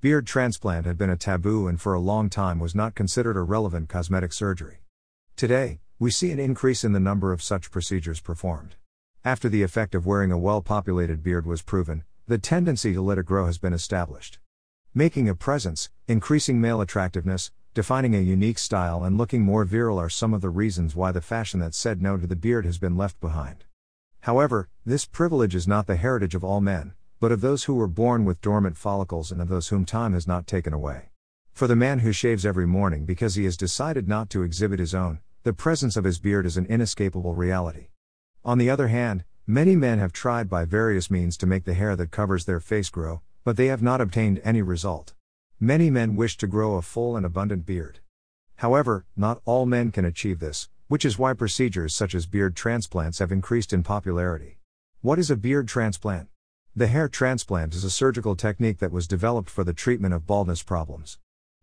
Beard transplant had been a taboo and for a long time was not considered a relevant cosmetic surgery. Today, we see an increase in the number of such procedures performed. After the effect of wearing a well populated beard was proven, the tendency to let it grow has been established. Making a presence, increasing male attractiveness, defining a unique style, and looking more virile are some of the reasons why the fashion that said no to the beard has been left behind. However, this privilege is not the heritage of all men, but of those who were born with dormant follicles and of those whom time has not taken away. For the man who shaves every morning because he has decided not to exhibit his own, the presence of his beard is an inescapable reality. On the other hand, many men have tried by various means to make the hair that covers their face grow, but they have not obtained any result. Many men wish to grow a full and abundant beard. However, not all men can achieve this, which is why procedures such as beard transplants have increased in popularity. What is a beard transplant? The hair transplant is a surgical technique that was developed for the treatment of baldness problems.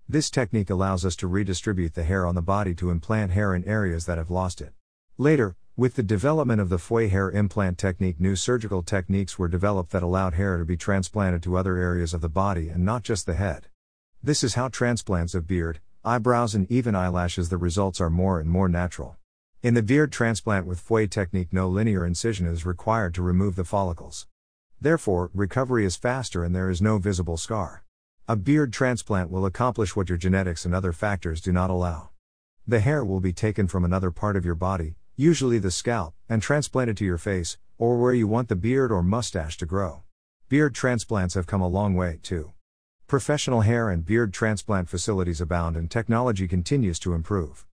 This technique allows us to redistribute the hair on the body to implant hair in areas that have lost it. Later, with the development of the FUE hair implant technique, new surgical techniques were developed that allowed hair to be transplanted to other areas of the body and not just the head. This is how transplants of beard, eyebrows, and even eyelashes the results are more and more natural. In the beard transplant with FUE technique, no linear incision is required to remove the follicles. Therefore, recovery is faster and there is no visible scar. A beard transplant will accomplish what your genetics and other factors do not allow. The hair will be taken from another part of your body, usually the scalp, and transplanted to your face, or where you want the beard or mustache to grow. Beard transplants have come a long way, too. Professional hair and beard transplant facilities abound and technology continues to improve.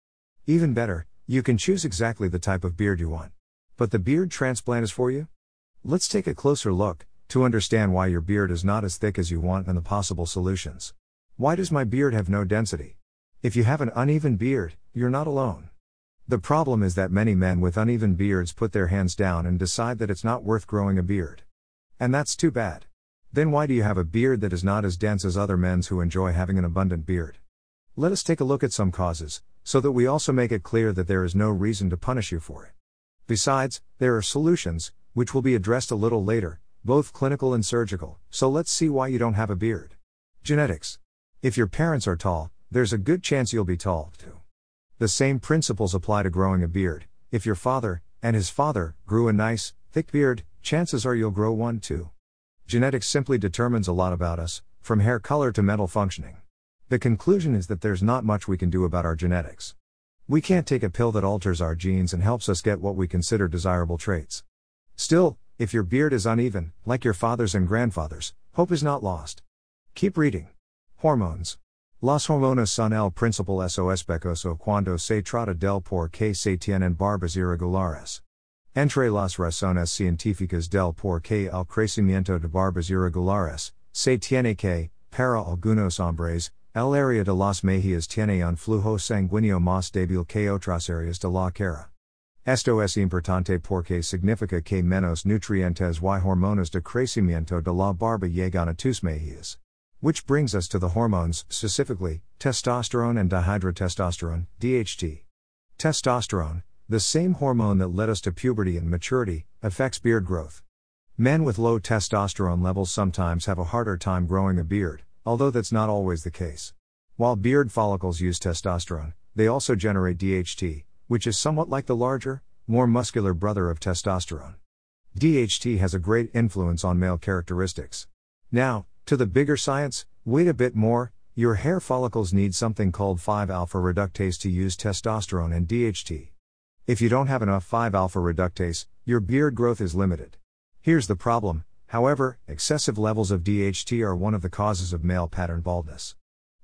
Even better, you can choose exactly the type of beard you want. But the beard transplant is for you? Let's take a closer look to understand why your beard is not as thick as you want and the possible solutions. Why does my beard have no density? If you have an uneven beard, you're not alone. The problem is that many men with uneven beards put their hands down and decide that it's not worth growing a beard. And that's too bad. Then why do you have a beard that is not as dense as other men's who enjoy having an abundant beard? Let us take a look at some causes, so that we also make it clear that there is no reason to punish you for it. Besides, there are solutions, which will be addressed a little later, both clinical and surgical, so let's see why you don't have a beard. Genetics. If your parents are tall, there's a good chance you'll be tall, too. The same principles apply to growing a beard. If your father, and his father, grew a nice, thick beard, chances are you'll grow one too. Genetics simply determines a lot about us, from hair color to mental functioning. The conclusion is that there's not much we can do about our genetics. We can't take a pill that alters our genes and helps us get what we consider desirable traits. Still, if your beard is uneven, like your father's and grandfather's, hope is not lost. Keep reading. Hormones. Las hormonas son el principal SOS sospechoso cuando se trata del por qué se tienen barbas irregulares. Entre las razones científicas del por qué el crecimiento de barbas irregulares, se tiene que, para algunos hombres, El área de las mejillas tiene un flujo sanguíneo más débil que otras áreas de la cara. Esto es importante porque significa que menos nutrientes y hormonas de crecimiento de la barba llegan a tus mejillas. Which brings us to the hormones, specifically, testosterone and dihydrotestosterone, DHT. Testosterone, the same hormone that led us to puberty and maturity, affects beard growth. Men with low testosterone levels sometimes have a harder time growing a beard, although that's not always the case. While beard follicles use testosterone, they also generate DHT, which is somewhat like the larger, more muscular brother of testosterone. DHT has a great influence on male characteristics. Now, to the bigger science, wait a bit more, your hair follicles need something called 5 alpha reductase to use testosterone and DHT. If you don't have enough 5 alpha reductase, your beard growth is limited. Here's the problem However, excessive levels of DHT are one of the causes of male pattern baldness.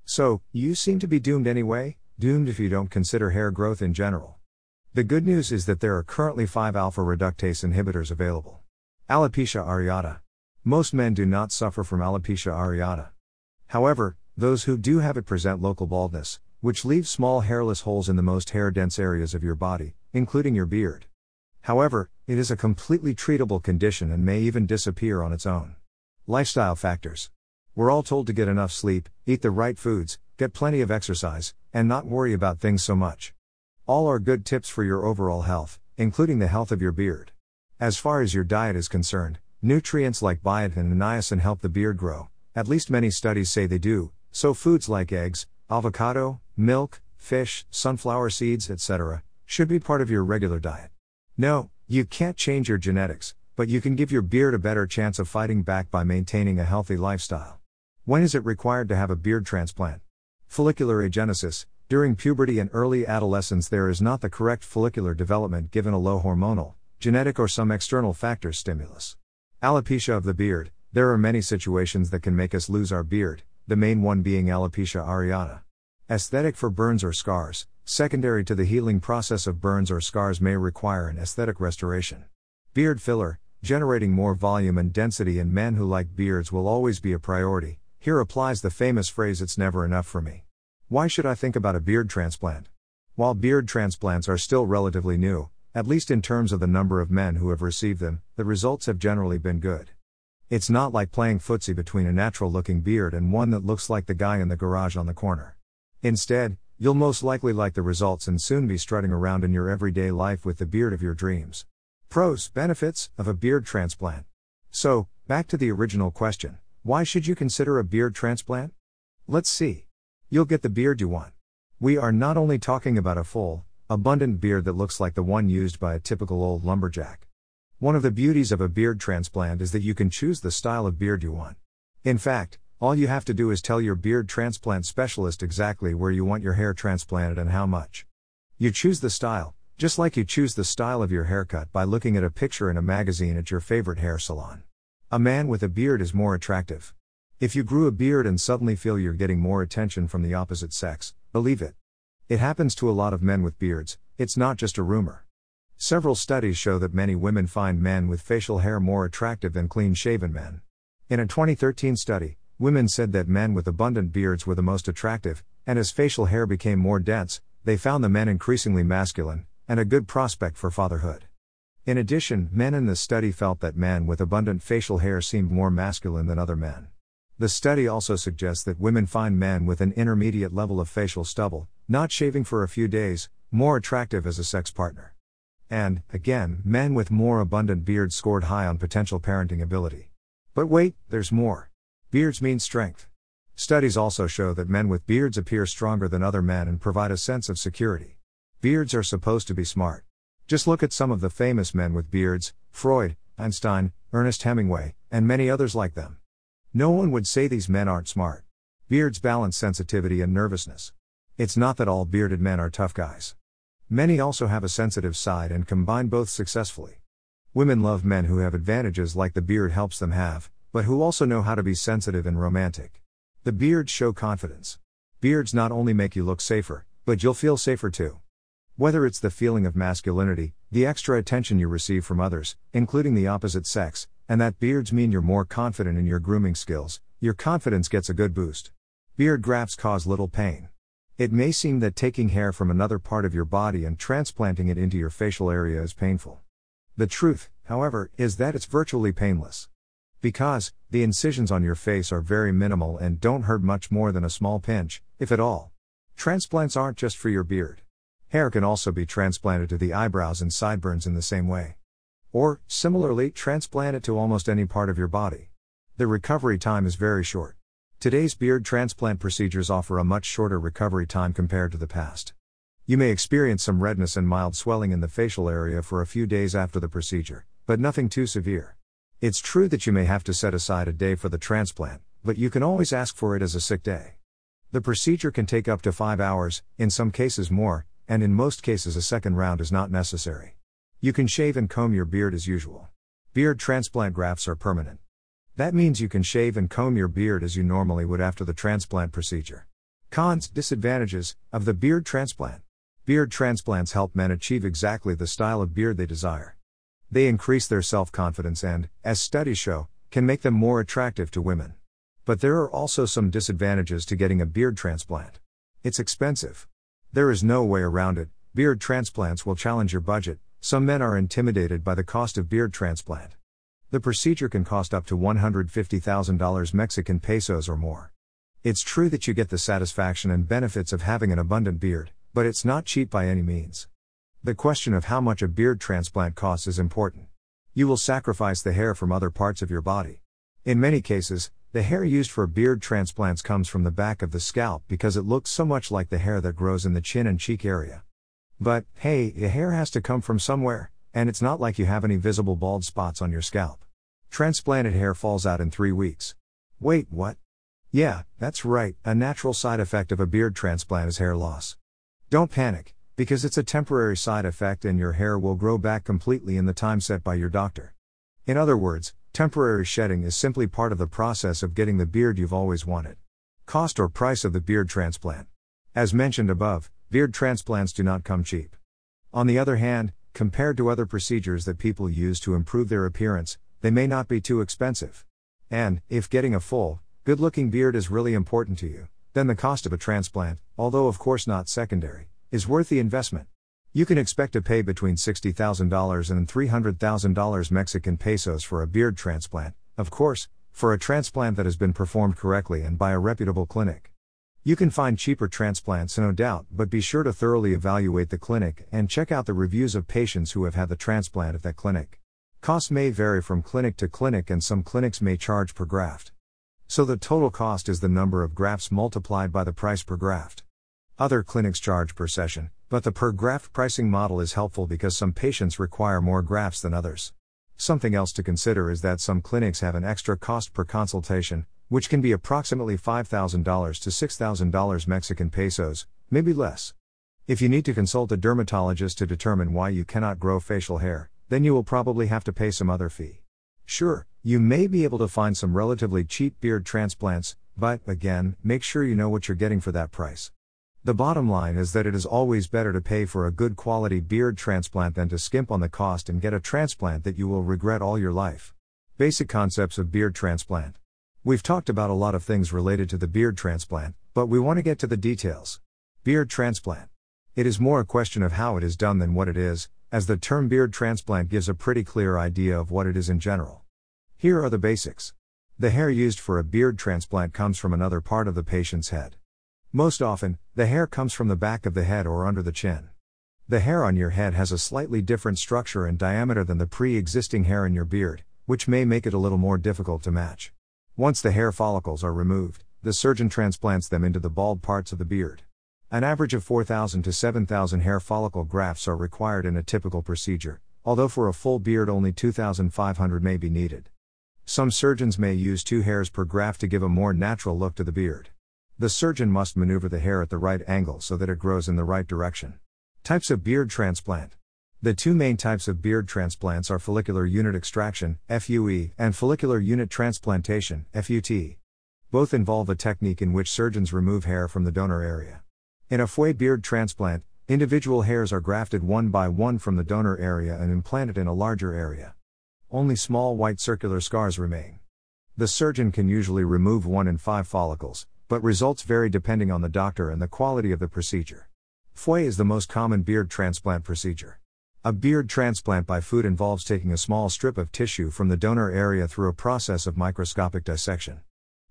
So, you seem to be doomed anyway, doomed if you don't consider hair growth in general. The good news is that there are currently 5 alpha reductase inhibitors available. Alopecia areata. Most men do not suffer from alopecia areata. However, those who do have it present local baldness, which leaves small hairless holes in the most hair dense areas of your body, including your beard. However, it is a completely treatable condition and may even disappear on its own. Lifestyle factors. We're all told to get enough sleep, eat the right foods, get plenty of exercise, and not worry about things so much. All are good tips for your overall health, including the health of your beard. As far as your diet is concerned, nutrients like biotin and niacin help the beard grow, At least many studies say they do, so foods like eggs, avocado, milk, fish, sunflower seeds, etc., should be part of your regular diet. No, you can't change your genetics, but you can give your beard a better chance of fighting back by maintaining a healthy lifestyle. When is it required to have a beard transplant? Follicular agenesis. During puberty and early adolescence, there is not the correct follicular development given a low hormonal, genetic, or some external factor stimulus. Alopecia of the beard. There are many situations that can make us lose our beard, the main one being alopecia areata. Aesthetic for burns or scars, secondary to the healing process of burns or scars, may require an aesthetic restoration. Beard filler, generating more volume and density in men who like beards will always be a priority. Here applies the famous phrase, It's never enough for me. Why should I think about a beard transplant? While beard transplants are still relatively new, at least in terms of the number of men who have received them, the results have generally been good. It's not like playing footsie between a natural looking beard and one that looks like the guy in the garage on the corner. Instead, you'll most likely like the results and soon be strutting around in your everyday life with the beard of your dreams. Pros, benefits of a beard transplant. So, back to the original question why should you consider a beard transplant? Let's see. You'll get the beard you want. We are not only talking about a full, abundant beard that looks like the one used by a typical old lumberjack. One of the beauties of a beard transplant is that you can choose the style of beard you want. In fact, all you have to do is tell your beard transplant specialist exactly where you want your hair transplanted and how much. You choose the style, just like you choose the style of your haircut by looking at a picture in a magazine at your favorite hair salon. A man with a beard is more attractive. If you grew a beard and suddenly feel you're getting more attention from the opposite sex, believe it. It happens to a lot of men with beards, it's not just a rumor. Several studies show that many women find men with facial hair more attractive than clean shaven men. In a 2013 study, Women said that men with abundant beards were the most attractive, and as facial hair became more dense, they found the men increasingly masculine, and a good prospect for fatherhood. In addition, men in the study felt that men with abundant facial hair seemed more masculine than other men. The study also suggests that women find men with an intermediate level of facial stubble, not shaving for a few days, more attractive as a sex partner. And, again, men with more abundant beards scored high on potential parenting ability. But wait, there's more. Beards mean strength. Studies also show that men with beards appear stronger than other men and provide a sense of security. Beards are supposed to be smart. Just look at some of the famous men with beards Freud, Einstein, Ernest Hemingway, and many others like them. No one would say these men aren't smart. Beards balance sensitivity and nervousness. It's not that all bearded men are tough guys. Many also have a sensitive side and combine both successfully. Women love men who have advantages like the beard helps them have, but who also know how to be sensitive and romantic. The beards show confidence. Beards not only make you look safer, but you'll feel safer too. Whether it's the feeling of masculinity, the extra attention you receive from others, including the opposite sex, and that beards mean you're more confident in your grooming skills, your confidence gets a good boost. Beard grafts cause little pain. It may seem that taking hair from another part of your body and transplanting it into your facial area is painful. The truth, however, is that it's virtually painless. Because, the incisions on your face are very minimal and don't hurt much more than a small pinch, if at all. Transplants aren't just for your beard. Hair can also be transplanted to the eyebrows and sideburns in the same way. Or, similarly, transplant it to almost any part of your body. The recovery time is very short. Today's beard transplant procedures offer a much shorter recovery time compared to the past. You may experience some redness and mild swelling in the facial area for a few days after the procedure, but nothing too severe. It's true that you may have to set aside a day for the transplant, but you can always ask for it as a sick day. The procedure can take up to 5 hours, in some cases more, and in most cases a second round is not necessary. You can shave and comb your beard as usual. Beard transplant grafts are permanent. That means you can shave and comb your beard as you normally would after the transplant procedure. Cons, disadvantages, of the beard transplant. Beard transplants help men achieve exactly the style of beard they desire. They increase their self confidence and, as studies show, can make them more attractive to women. But there are also some disadvantages to getting a beard transplant. It's expensive. There is no way around it, beard transplants will challenge your budget, some men are intimidated by the cost of beard transplant. The procedure can cost up to $150,000 Mexican pesos or more. It's true that you get the satisfaction and benefits of having an abundant beard, but it's not cheap by any means. The question of how much a beard transplant costs is important. You will sacrifice the hair from other parts of your body. In many cases, the hair used for beard transplants comes from the back of the scalp because it looks so much like the hair that grows in the chin and cheek area. But, hey, the hair has to come from somewhere, and it's not like you have any visible bald spots on your scalp. Transplanted hair falls out in three weeks. Wait, what? Yeah, that's right, a natural side effect of a beard transplant is hair loss. Don't panic, because it's a temporary side effect and your hair will grow back completely in the time set by your doctor. In other words, temporary shedding is simply part of the process of getting the beard you've always wanted. Cost or price of the beard transplant. As mentioned above, beard transplants do not come cheap. On the other hand, compared to other procedures that people use to improve their appearance, they may not be too expensive. And, if getting a full, good looking beard is really important to you, then the cost of a transplant, although of course not secondary, is worth the investment. You can expect to pay between $60,000 and $300,000 Mexican pesos for a beard transplant, of course, for a transplant that has been performed correctly and by a reputable clinic. You can find cheaper transplants, no doubt, but be sure to thoroughly evaluate the clinic and check out the reviews of patients who have had the transplant at that clinic. Costs may vary from clinic to clinic, and some clinics may charge per graft. So the total cost is the number of grafts multiplied by the price per graft. Other clinics charge per session, but the per graft pricing model is helpful because some patients require more grafts than others. Something else to consider is that some clinics have an extra cost per consultation, which can be approximately $5,000 to $6,000 Mexican pesos, maybe less. If you need to consult a dermatologist to determine why you cannot grow facial hair, then you will probably have to pay some other fee. Sure, you may be able to find some relatively cheap beard transplants, but, again, make sure you know what you're getting for that price. The bottom line is that it is always better to pay for a good quality beard transplant than to skimp on the cost and get a transplant that you will regret all your life. Basic concepts of beard transplant. We've talked about a lot of things related to the beard transplant, but we want to get to the details. Beard transplant. It is more a question of how it is done than what it is, as the term beard transplant gives a pretty clear idea of what it is in general. Here are the basics. The hair used for a beard transplant comes from another part of the patient's head. Most often, the hair comes from the back of the head or under the chin. The hair on your head has a slightly different structure and diameter than the pre existing hair in your beard, which may make it a little more difficult to match. Once the hair follicles are removed, the surgeon transplants them into the bald parts of the beard. An average of 4,000 to 7,000 hair follicle grafts are required in a typical procedure, although for a full beard only 2,500 may be needed. Some surgeons may use two hairs per graft to give a more natural look to the beard. The surgeon must maneuver the hair at the right angle so that it grows in the right direction. Types of beard transplant. The two main types of beard transplants are follicular unit extraction, FUE, and follicular unit transplantation, FUT. Both involve a technique in which surgeons remove hair from the donor area. In a FUE beard transplant, individual hairs are grafted one by one from the donor area and implanted in a larger area. Only small white circular scars remain. The surgeon can usually remove one in five follicles, but results vary depending on the doctor and the quality of the procedure. FUE is the most common beard transplant procedure. A beard transplant by FUT involves taking a small strip of tissue from the donor area through a process of microscopic dissection.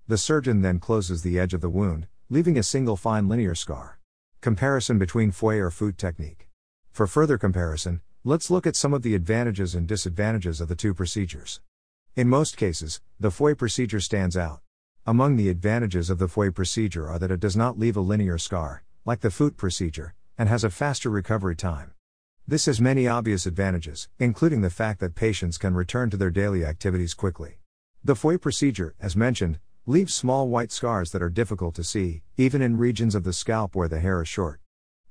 The surgeon then closes the edge of the wound, leaving a single fine linear scar. Comparison between FUE or FUT technique. For further comparison, let's look at some of the advantages and disadvantages of the two procedures. In most cases, the FUE procedure stands out. Among the advantages of the FUE procedure are that it does not leave a linear scar, like the FUT procedure, and has a faster recovery time. This has many obvious advantages, including the fact that patients can return to their daily activities quickly. The FUE procedure, as mentioned, leaves small white scars that are difficult to see, even in regions of the scalp where the hair is short.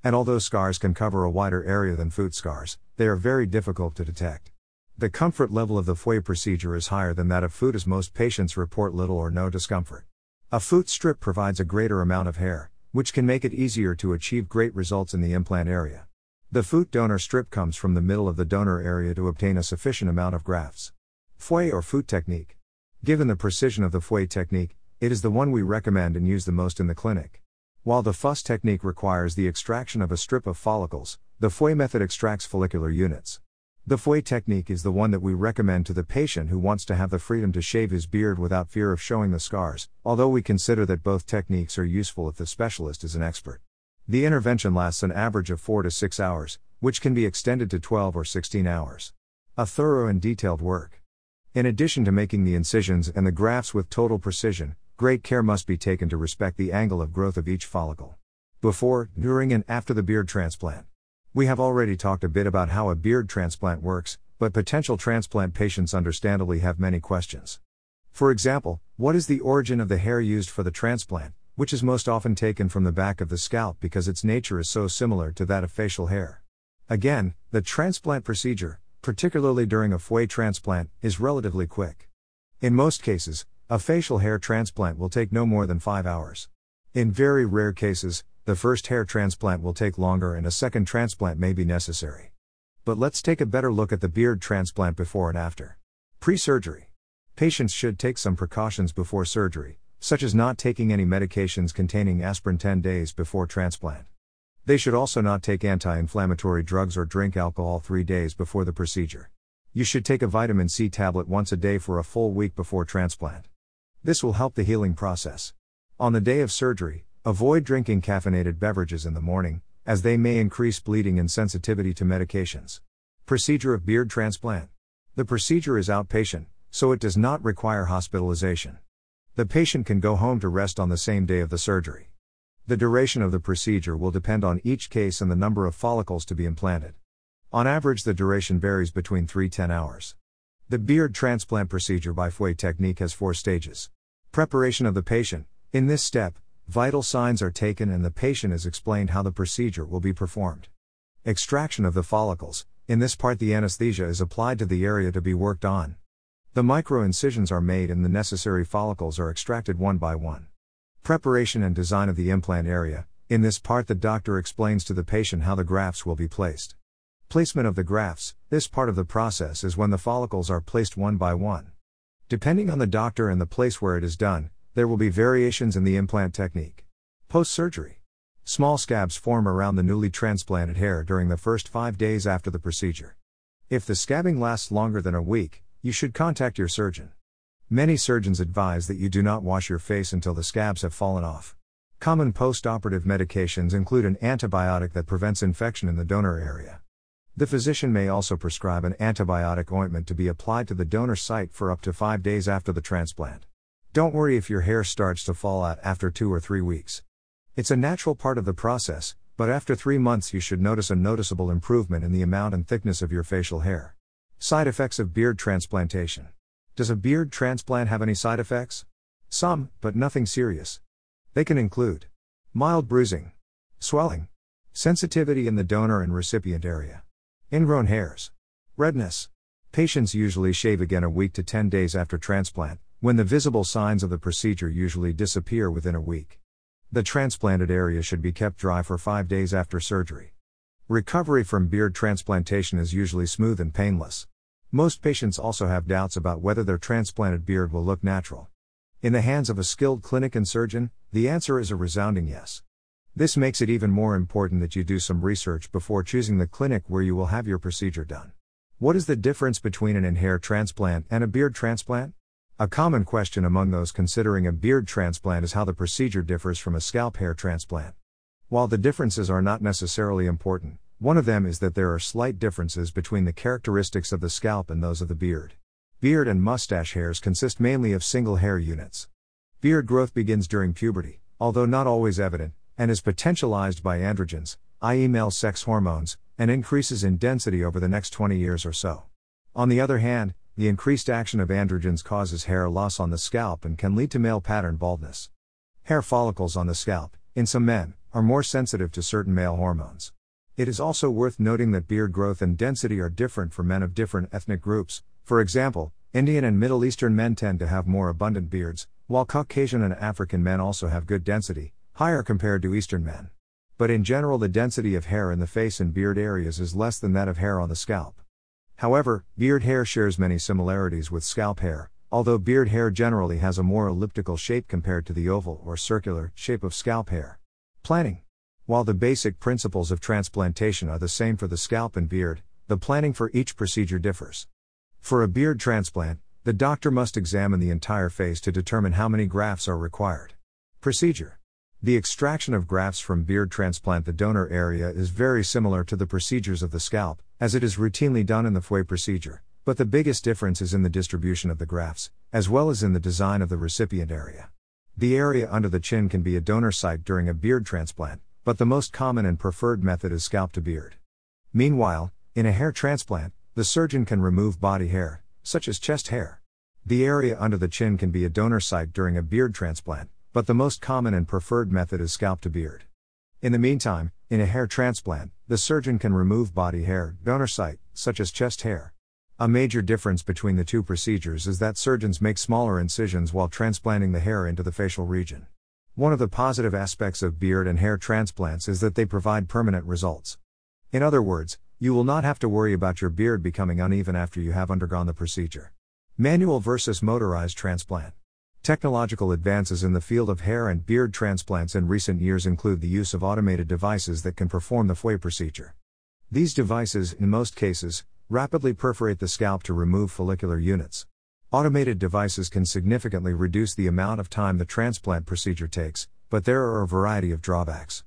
And although scars can cover a wider area than FUT scars, they are very difficult to detect. The comfort level of the FUE procedure is higher than that of FUT as most patients report little or no discomfort. A FUT strip provides a greater amount of hair, which can make it easier to achieve great results in the implant area. The FUT donor strip comes from the middle of the donor area to obtain a sufficient amount of grafts. FUE or FUT technique. Given the precision of the FUE technique, it is the one we recommend and use the most in the clinic. While the FUS technique requires the extraction of a strip of follicles, the FUE method extracts follicular units. The FUE technique is the one that we recommend to the patient who wants to have the freedom to shave his beard without fear of showing the scars, although we consider that both techniques are useful if the specialist is an expert. The intervention lasts an average of 4 to 6 hours, which can be extended to 12 or 16 hours. A thorough and detailed work. In addition to making the incisions and the grafts with total precision, great care must be taken to respect the angle of growth of each follicle. Before, during, and after the beard transplant. We have already talked a bit about how a beard transplant works, but potential transplant patients understandably have many questions. For example, what is the origin of the hair used for the transplant, which is most often taken from the back of the scalp because its nature is so similar to that of facial hair? Again, the transplant procedure, particularly during a FUE transplant, is relatively quick. In most cases, a facial hair transplant will take no more than 5 hours. In very rare cases, the first hair transplant will take longer and a second transplant may be necessary. But let's take a better look at the beard transplant before and after. Pre surgery. Patients should take some precautions before surgery, such as not taking any medications containing aspirin 10 days before transplant. They should also not take anti inflammatory drugs or drink alcohol three days before the procedure. You should take a vitamin C tablet once a day for a full week before transplant. This will help the healing process. On the day of surgery, avoid drinking caffeinated beverages in the morning, as they may increase bleeding and sensitivity to medications. Procedure of beard transplant. The procedure is outpatient, so it does not require hospitalization. The patient can go home to rest on the same day of the surgery. The duration of the procedure will depend on each case and the number of follicles to be implanted. On average, the duration varies between 3 10 hours. The beard transplant procedure by FUE technique has four stages. Preparation of the patient. In this step, vital signs are taken and the patient is explained how the procedure will be performed. Extraction of the follicles. In this part, the anesthesia is applied to the area to be worked on. The micro incisions are made and the necessary follicles are extracted one by one. Preparation and design of the implant area. In this part, the doctor explains to the patient how the grafts will be placed. Placement of the grafts. This part of the process is when the follicles are placed one by one. Depending on the doctor and the place where it is done, there will be variations in the implant technique. Post surgery. Small scabs form around the newly transplanted hair during the first five days after the procedure. If the scabbing lasts longer than a week, you should contact your surgeon. Many surgeons advise that you do not wash your face until the scabs have fallen off. Common post operative medications include an antibiotic that prevents infection in the donor area. The physician may also prescribe an antibiotic ointment to be applied to the donor site for up to five days after the transplant. Don't worry if your hair starts to fall out after two or three weeks. It's a natural part of the process, but after three months you should notice a noticeable improvement in the amount and thickness of your facial hair. Side effects of beard transplantation. Does a beard transplant have any side effects? Some, but nothing serious. They can include mild bruising, swelling, sensitivity in the donor and recipient area, ingrown hairs, redness. Patients usually shave again a week to 10 days after transplant, when the visible signs of the procedure usually disappear within a week. The transplanted area should be kept dry for 5 days after surgery. Recovery from beard transplantation is usually smooth and painless. Most patients also have doubts about whether their transplanted beard will look natural. In the hands of a skilled clinic and surgeon, the answer is a resounding yes. This makes it even more important that you do some research before choosing the clinic where you will have your procedure done. What is the difference between an hair transplant and a beard transplant? A common question among those considering a beard transplant is how the procedure differs from a scalp hair transplant. While the differences are not necessarily important, one of them is that there are slight differences between the characteristics of the scalp and those of the beard. Beard and mustache hairs consist mainly of single hair units. Beard growth begins during puberty, although not always evident, and is potentialized by androgens, i.e., male sex hormones, and increases in density over the next 20 years or so. On the other hand, the increased action of androgens causes hair loss on the scalp and can lead to male pattern baldness. Hair follicles on the scalp, in some men, are more sensitive to certain male hormones. It is also worth noting that beard growth and density are different for men of different ethnic groups. For example, Indian and Middle Eastern men tend to have more abundant beards, while Caucasian and African men also have good density, higher compared to Eastern men. But in general, the density of hair in the face and beard areas is less than that of hair on the scalp. However, beard hair shares many similarities with scalp hair, although beard hair generally has a more elliptical shape compared to the oval or circular shape of scalp hair. Planning while the basic principles of transplantation are the same for the scalp and beard, the planning for each procedure differs. For a beard transplant, the doctor must examine the entire face to determine how many grafts are required. Procedure The extraction of grafts from beard transplant the donor area is very similar to the procedures of the scalp, as it is routinely done in the FUE procedure, But the biggest difference is in the distribution of the grafts, as well as in the design of the recipient area. The area under the chin can be a donor site during a beard transplant, but the most common and preferred method is scalp to beard. Meanwhile, in a hair transplant, the surgeon can remove body hair, such as chest hair. The area under the chin can be a donor site during a beard transplant, but the most common and preferred method is scalp to beard. In the meantime, in a hair transplant, the surgeon can remove body hair, donor site, such as chest hair. A major difference between the two procedures is that surgeons make smaller incisions while transplanting the hair into the facial region. One of the positive aspects of beard and hair transplants is that they provide permanent results. In other words, you will not have to worry about your beard becoming uneven after you have undergone the procedure. Manual versus motorized transplant. Technological advances in the field of hair and beard transplants in recent years include the use of automated devices that can perform the FUE procedure. These devices, in most cases, rapidly perforate the scalp to remove follicular units. Automated devices can significantly reduce the amount of time the transplant procedure takes, but there are a variety of drawbacks.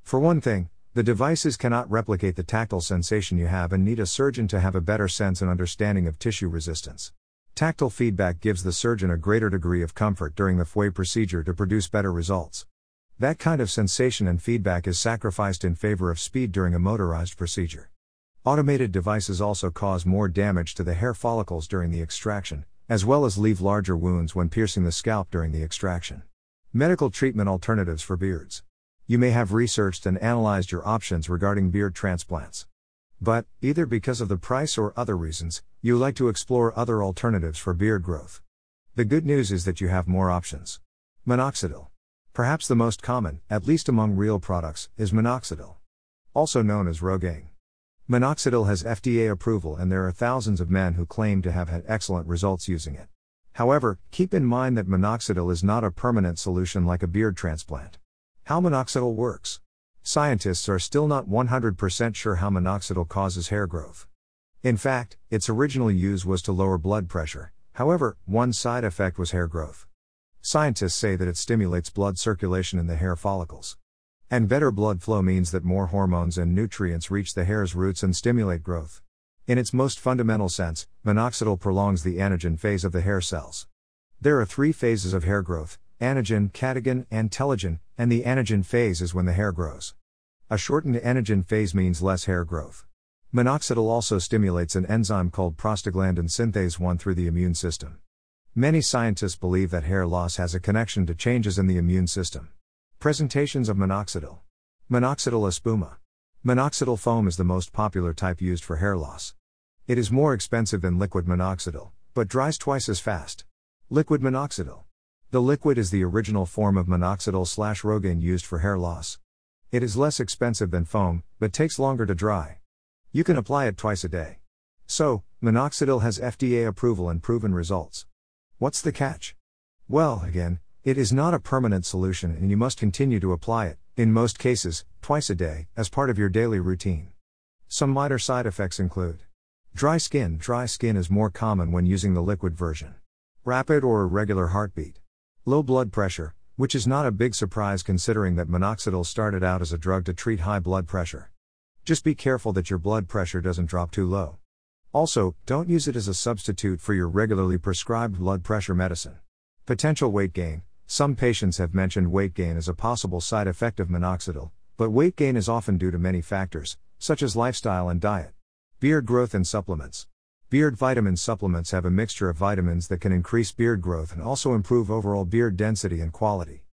For one thing, the devices cannot replicate the tactile sensation you have and need a surgeon to have a better sense and understanding of tissue resistance. Tactile feedback gives the surgeon a greater degree of comfort during the FUE procedure to produce better results. That kind of sensation and feedback is sacrificed in favor of speed during a motorized procedure. Automated devices also cause more damage to the hair follicles during the extraction, as well as leave larger wounds when piercing the scalp during the extraction. Medical treatment alternatives for beards. You may have researched and analyzed your options regarding beard transplants. But, either because of the price or other reasons, you like to explore other alternatives for beard growth. The good news is that you have more options. Minoxidil. Perhaps the most common, at least among real products, is minoxidil. Also known as Rogaine. Minoxidil has FDA approval and there are thousands of men who claim to have had excellent results using it. However, keep in mind that minoxidil is not a permanent solution like a beard transplant. How minoxidil works. Scientists are still not 100% sure how minoxidil causes hair growth. In fact, its original use was to lower blood pressure, however, one side effect was hair growth. Scientists say that it stimulates blood circulation in the hair follicles. And better blood flow means that more hormones and nutrients reach the hair's roots and stimulate growth. In its most fundamental sense, minoxidil prolongs the anagen phase of the hair cells. There are three phases of hair growth anagen, catagen, and telogen, and the anagen phase is when the hair grows. A shortened anagen phase means less hair growth. Minoxidil also stimulates an enzyme called prostaglandin synthase 1 through the immune system. Many scientists believe that hair loss has a connection to changes in the immune system. Presentations of minoxidil. Minoxidil espuma. Minoxidil foam is the most popular type used for hair loss. It is more expensive than liquid minoxidil, but dries twice as fast. Liquid minoxidil. The liquid is the original form of minoxidil slash Rogaine used for hair loss. It is less expensive than foam, but takes longer to dry. You can apply it twice a day. So, minoxidil has FDA approval and proven results. What's the catch? Well, again, it is not a permanent solution and you must continue to apply it, in most cases, twice a day, as part of your daily routine. Some minor side effects include dry skin. Dry skin is more common when using the liquid version. Rapid or irregular heartbeat. Low blood pressure, which is not a big surprise considering that minoxidil started out as a drug to treat high blood pressure. Just be careful that your blood pressure doesn't drop too low. Also, don't use it as a substitute for your regularly prescribed blood pressure medicine. Potential weight gain. Some patients have mentioned weight gain as a possible side effect of minoxidil, but weight gain is often due to many factors, such as lifestyle and diet. Beard growth and supplements. Beard vitamin supplements have a mixture of vitamins that can increase beard growth and also improve overall beard density and quality.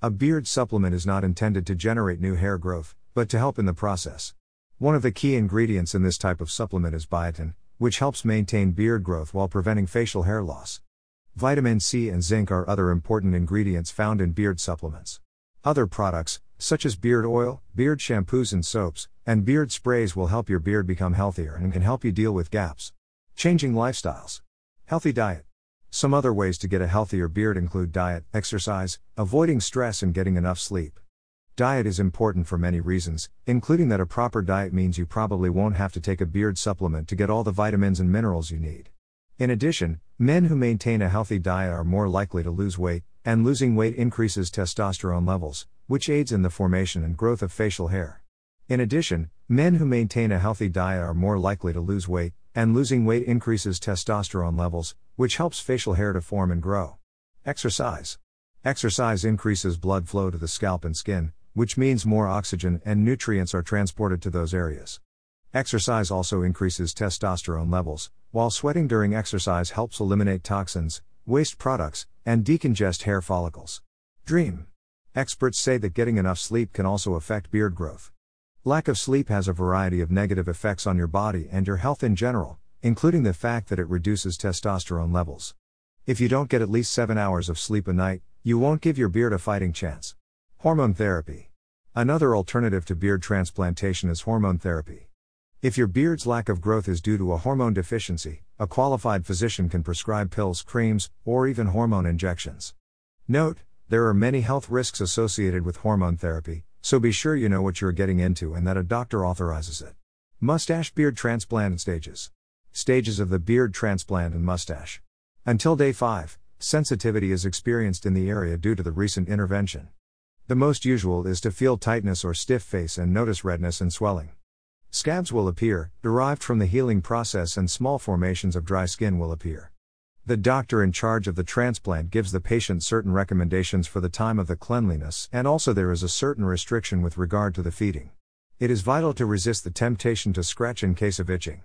A beard supplement is not intended to generate new hair growth, but to help in the process. One of the key ingredients in this type of supplement is biotin, which helps maintain beard growth while preventing facial hair loss. Vitamin C and zinc are other important ingredients found in beard supplements. Other products, such as beard oil, beard shampoos and soaps, and beard sprays will help your beard become healthier and can help you deal with gaps. Changing lifestyles. Healthy diet. Some other ways to get a healthier beard include diet, exercise, avoiding stress, and getting enough sleep. Diet is important for many reasons, including that a proper diet means you probably won't have to take a beard supplement to get all the vitamins and minerals you need. In addition, men who maintain a healthy diet are more likely to lose weight, and losing weight increases testosterone levels, which aids in the formation and growth of facial hair. In addition, Men who maintain a healthy diet are more likely to lose weight, and losing weight increases testosterone levels, which helps facial hair to form and grow. Exercise. Exercise increases blood flow to the scalp and skin, which means more oxygen and nutrients are transported to those areas. Exercise also increases testosterone levels, while sweating during exercise helps eliminate toxins, waste products, and decongest hair follicles. Dream. Experts say that getting enough sleep can also affect beard growth. Lack of sleep has a variety of negative effects on your body and your health in general, including the fact that it reduces testosterone levels. If you don't get at least 7 hours of sleep a night, you won't give your beard a fighting chance. Hormone therapy. Another alternative to beard transplantation is hormone therapy. If your beard's lack of growth is due to a hormone deficiency, a qualified physician can prescribe pills, creams, or even hormone injections. Note, there are many health risks associated with hormone therapy, so be sure you know what you're getting into and that a doctor authorizes it. Mustache beard transplant stages. Stages of the beard transplant and mustache. Until day 5, sensitivity is experienced in the area due to the recent intervention. The most usual is to feel tightness or stiff face and notice redness and swelling. Scabs will appear, derived from the healing process, and small formations of dry skin will appear. The doctor in charge of the transplant gives the patient certain recommendations for the time of the cleanliness, and also there is a certain restriction with regard to the feeding. It is vital to resist the temptation to scratch in case of itching.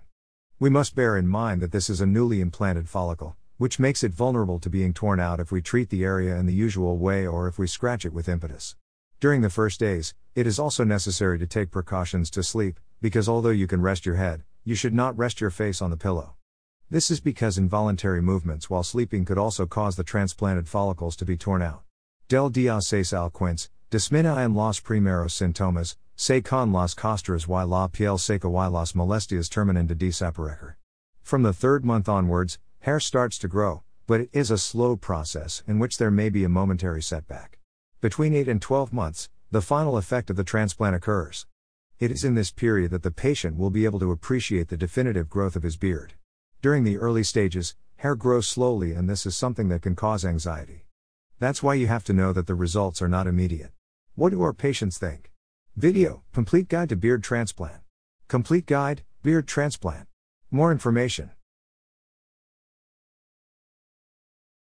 We must bear in mind that this is a newly implanted follicle, which makes it vulnerable to being torn out if we treat the area in the usual way or if we scratch it with impetus. During the first days, it is also necessary to take precautions to sleep, because although you can rest your head, you should not rest your face on the pillow. This is because involuntary movements while sleeping could also cause the transplanted follicles to be torn out. Del dia seis al quince, en los primeros sintomas, se con las costras y la piel seca y las molestias terminan de desaparecer. From the third month onwards, Hair starts to grow, but it is a slow process in which there may be a momentary setback. Between 8 and 12 months, the final effect of the transplant occurs. It is in this period that the patient will be able to appreciate the definitive growth of his beard. During the early stages, hair grows slowly, and this is something that can cause anxiety. That's why you have to know that the results are not immediate. What do our patients think? Video Complete Guide to Beard Transplant. Complete Guide, Beard Transplant. More information.